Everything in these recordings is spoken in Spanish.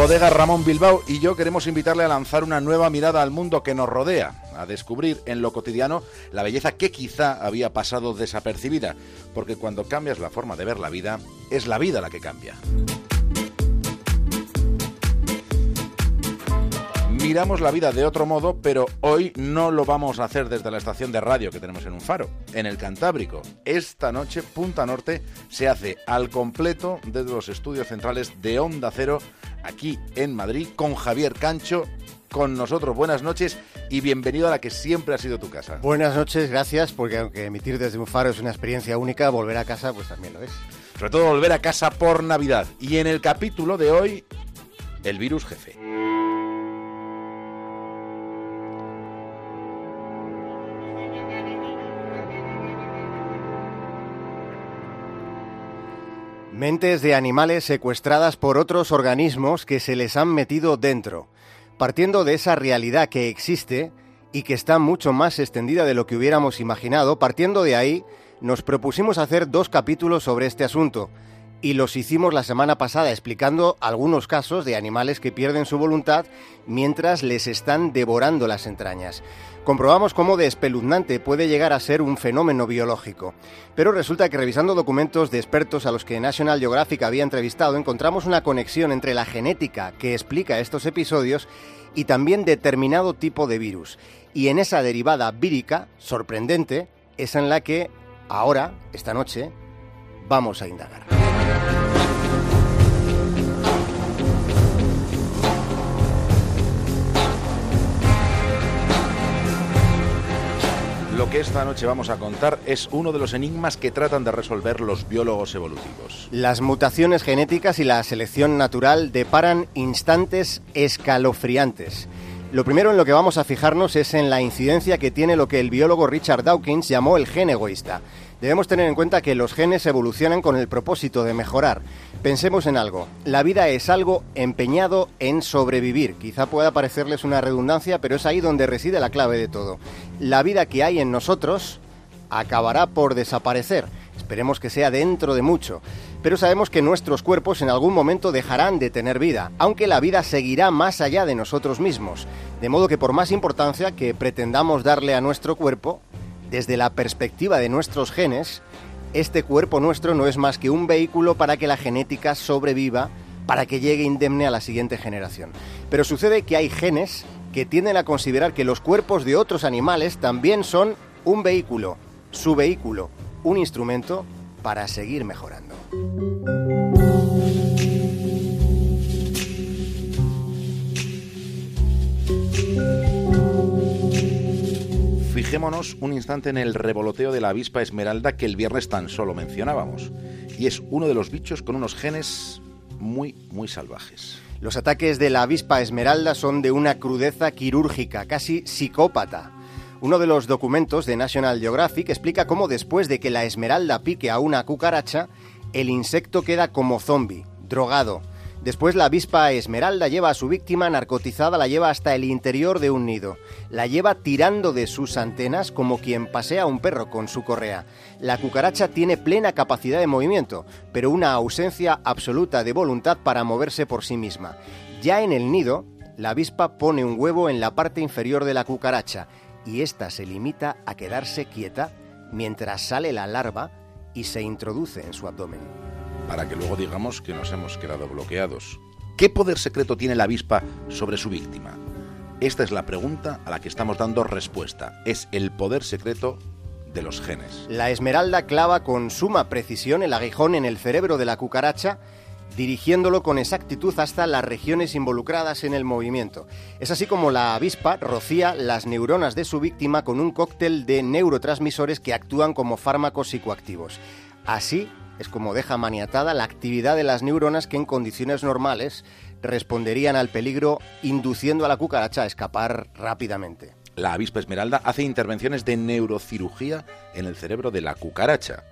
Bodega Ramón Bilbao y yo queremos invitarle a lanzar una nueva mirada al mundo que nos rodea, a descubrir en lo cotidiano la belleza que quizá había pasado desapercibida, porque cuando cambias la forma de ver la vida, es la vida la que cambia. miramos la vida de otro modo, pero hoy no lo vamos a hacer desde la estación de radio que tenemos en un faro, en el Cantábrico. Esta noche, Punta Norte se hace al completo desde los estudios centrales de Onda Cero, aquí en Madrid, con Javier Cancho. Con nosotros, buenas noches y bienvenido a la que siempre ha sido tu casa. Buenas noches, gracias, porque aunque emitir desde un faro es una experiencia única, volver a casa pues también lo es. Sobre todo volver a casa por Navidad. Y en el capítulo de hoy, el virus jefe. Mentes de animales secuestradas por otros organismos que se les han metido dentro. Partiendo de esa realidad que existe y que está mucho más extendida de lo que hubiéramos imaginado, partiendo de ahí, nos propusimos hacer dos capítulos sobre este asunto. Y los hicimos la semana pasada explicando algunos casos de animales que pierden su voluntad mientras les están devorando las entrañas comprobamos cómo de espeluznante puede llegar a ser un fenómeno biológico. Pero resulta que revisando documentos de expertos a los que National Geographic había entrevistado, encontramos una conexión entre la genética que explica estos episodios y también determinado tipo de virus. Y en esa derivada vírica, sorprendente, es en la que ahora, esta noche, vamos a indagar. Lo que esta noche vamos a contar es uno de los enigmas que tratan de resolver los biólogos evolutivos. Las mutaciones genéticas y la selección natural deparan instantes escalofriantes. Lo primero en lo que vamos a fijarnos es en la incidencia que tiene lo que el biólogo Richard Dawkins llamó el gen egoísta. Debemos tener en cuenta que los genes evolucionan con el propósito de mejorar. Pensemos en algo. La vida es algo empeñado en sobrevivir. Quizá pueda parecerles una redundancia, pero es ahí donde reside la clave de todo. La vida que hay en nosotros acabará por desaparecer. Esperemos que sea dentro de mucho. Pero sabemos que nuestros cuerpos en algún momento dejarán de tener vida, aunque la vida seguirá más allá de nosotros mismos. De modo que por más importancia que pretendamos darle a nuestro cuerpo, desde la perspectiva de nuestros genes, este cuerpo nuestro no es más que un vehículo para que la genética sobreviva, para que llegue indemne a la siguiente generación. Pero sucede que hay genes que tienden a considerar que los cuerpos de otros animales también son un vehículo, su vehículo, un instrumento para seguir mejorando. Fijémonos un instante en el revoloteo de la avispa esmeralda que el viernes tan solo mencionábamos. Y es uno de los bichos con unos genes muy, muy salvajes. Los ataques de la avispa esmeralda son de una crudeza quirúrgica, casi psicópata. Uno de los documentos de National Geographic explica cómo después de que la esmeralda pique a una cucaracha, el insecto queda como zombie, drogado, Después la avispa esmeralda lleva a su víctima narcotizada, la lleva hasta el interior de un nido. La lleva tirando de sus antenas como quien pasea a un perro con su correa. La cucaracha tiene plena capacidad de movimiento, pero una ausencia absoluta de voluntad para moverse por sí misma. Ya en el nido, la avispa pone un huevo en la parte inferior de la cucaracha y ésta se limita a quedarse quieta mientras sale la larva y se introduce en su abdomen para que luego digamos que nos hemos quedado bloqueados. ¿Qué poder secreto tiene la avispa sobre su víctima? Esta es la pregunta a la que estamos dando respuesta. Es el poder secreto de los genes. La esmeralda clava con suma precisión el aguijón en el cerebro de la cucaracha, dirigiéndolo con exactitud hasta las regiones involucradas en el movimiento. Es así como la avispa rocía las neuronas de su víctima con un cóctel de neurotransmisores que actúan como fármacos psicoactivos. Así es como deja maniatada la actividad de las neuronas que en condiciones normales responderían al peligro induciendo a la cucaracha a escapar rápidamente. La avispa esmeralda hace intervenciones de neurocirugía en el cerebro de la cucaracha.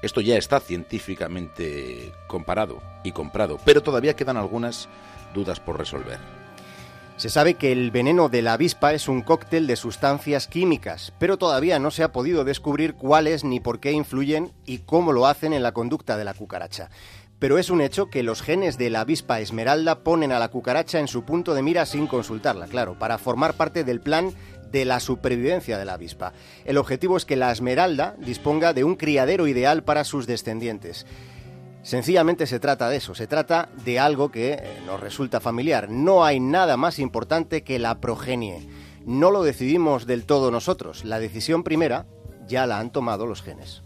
Esto ya está científicamente comparado y comprado, pero todavía quedan algunas dudas por resolver. Se sabe que el veneno de la avispa es un cóctel de sustancias químicas, pero todavía no se ha podido descubrir cuáles ni por qué influyen y cómo lo hacen en la conducta de la cucaracha. pero es un hecho que los genes de la avispa esmeralda ponen a la cucaracha en su punto de mira sin consultarla, claro, para formar parte del plan de la supervivencia de la avispa. El objetivo es que la esmeralda disponga de un criadero ideal para sus descendientes. Sencillamente se trata de eso, se trata de algo que eh, nos resulta familiar. No hay nada más importante que la progenie. No lo decidimos del todo nosotros, la decisión primera ya la han tomado los genes.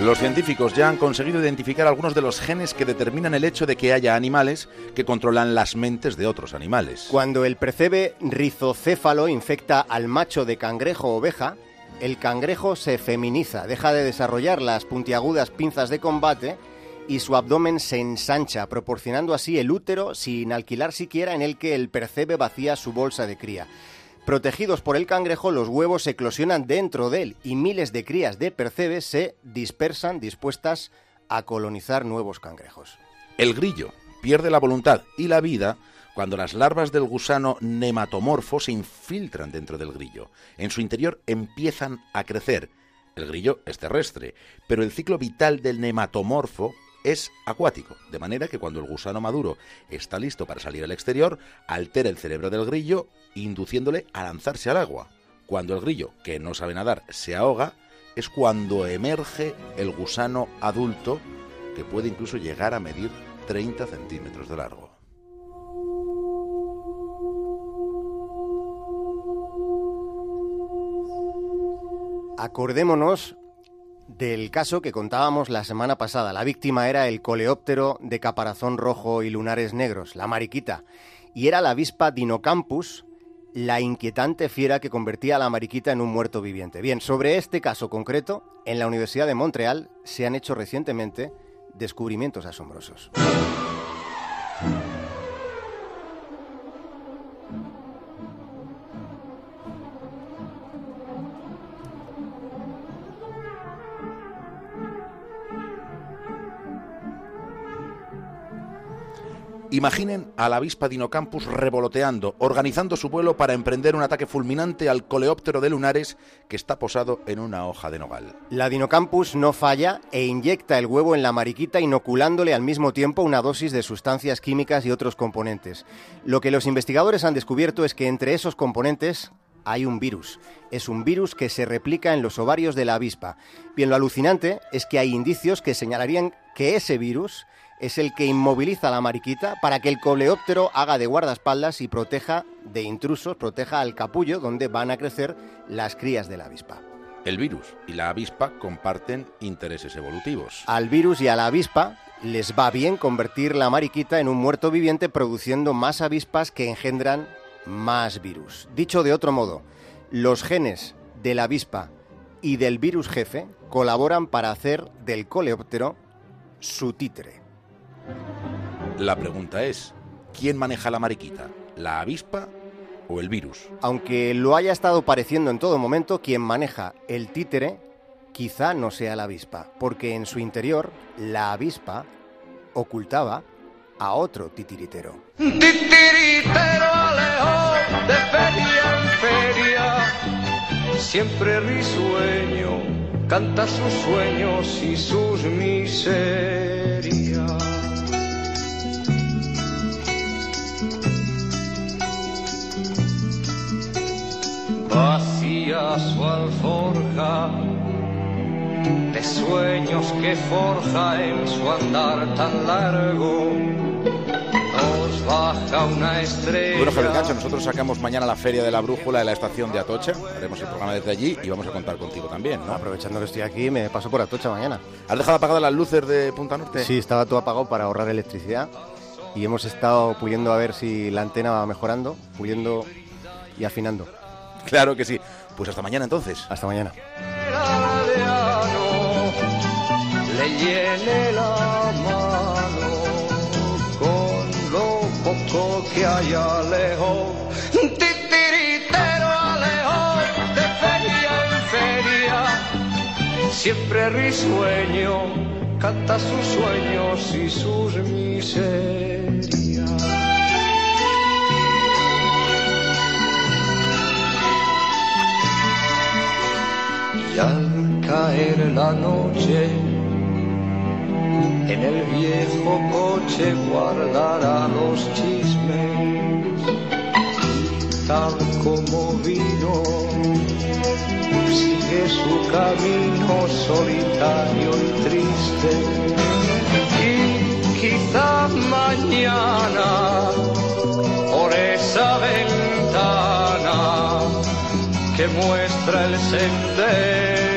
Los científicos ya han conseguido identificar algunos de los genes que determinan el hecho de que haya animales que controlan las mentes de otros animales. Cuando el percebe rizocéfalo infecta al macho de cangrejo oveja, el cangrejo se feminiza, deja de desarrollar las puntiagudas pinzas de combate y su abdomen se ensancha, proporcionando así el útero sin alquilar siquiera en el que el percebe vacía su bolsa de cría. Protegidos por el cangrejo, los huevos eclosionan dentro de él y miles de crías de percebes se dispersan dispuestas a colonizar nuevos cangrejos. El grillo pierde la voluntad y la vida cuando las larvas del gusano nematomorfo se infiltran dentro del grillo. En su interior empiezan a crecer. El grillo es terrestre, pero el ciclo vital del nematomorfo es acuático, de manera que cuando el gusano maduro está listo para salir al exterior, altera el cerebro del grillo, induciéndole a lanzarse al agua. Cuando el grillo, que no sabe nadar, se ahoga, es cuando emerge el gusano adulto, que puede incluso llegar a medir 30 centímetros de largo. Acordémonos del caso que contábamos la semana pasada. La víctima era el coleóptero de caparazón rojo y lunares negros, la mariquita, y era la avispa Dinocampus, la inquietante fiera que convertía a la mariquita en un muerto viviente. Bien, sobre este caso concreto, en la Universidad de Montreal se han hecho recientemente descubrimientos asombrosos. Imaginen a la avispa Dinocampus revoloteando, organizando su vuelo para emprender un ataque fulminante al coleóptero de lunares que está posado en una hoja de nogal. La Dinocampus no falla e inyecta el huevo en la mariquita inoculándole al mismo tiempo una dosis de sustancias químicas y otros componentes. Lo que los investigadores han descubierto es que entre esos componentes hay un virus. Es un virus que se replica en los ovarios de la avispa. Bien, lo alucinante es que hay indicios que señalarían que ese virus es el que inmoviliza a la mariquita para que el coleóptero haga de guardaespaldas y proteja de intrusos, proteja al capullo donde van a crecer las crías de la avispa. El virus y la avispa comparten intereses evolutivos. Al virus y a la avispa les va bien convertir la mariquita en un muerto viviente produciendo más avispas que engendran más virus. Dicho de otro modo, los genes de la avispa y del virus jefe colaboran para hacer del coleóptero su títere. La pregunta es, ¿quién maneja la mariquita? ¿La avispa o el virus? Aunque lo haya estado pareciendo en todo momento, quien maneja el títere quizá no sea la avispa, porque en su interior la avispa ocultaba a otro titiritero. Titiritero alejó de feria en feria, siempre risueño, canta sus sueños y sus miserias. Vacía su alforja de sueños que forja en su andar tan largo. Baja una estrella. Bueno, Javier Cancho, nosotros sacamos mañana la Feria de la Brújula de la estación de Atocha. Haremos el programa desde allí y vamos a contar contigo también, ¿no? Aprovechando que estoy aquí, me paso por Atocha mañana. ¿Has dejado apagadas las luces de Punta Norte? Sí, estaba todo apagado para ahorrar electricidad y hemos estado puliendo a ver si la antena va mejorando, puliendo y afinando. Claro que sí. Pues hasta mañana entonces. Hasta mañana. le llene la que allá lejos, titiritero alejo de feria en feria, siempre risueño, canta sus sueños y sus miserias. Y al caer la noche, en el viejo coche guardará los chismes, tal como vino, sigue su camino solitario y triste. Y quizá mañana, por esa ventana, que muestra el sendero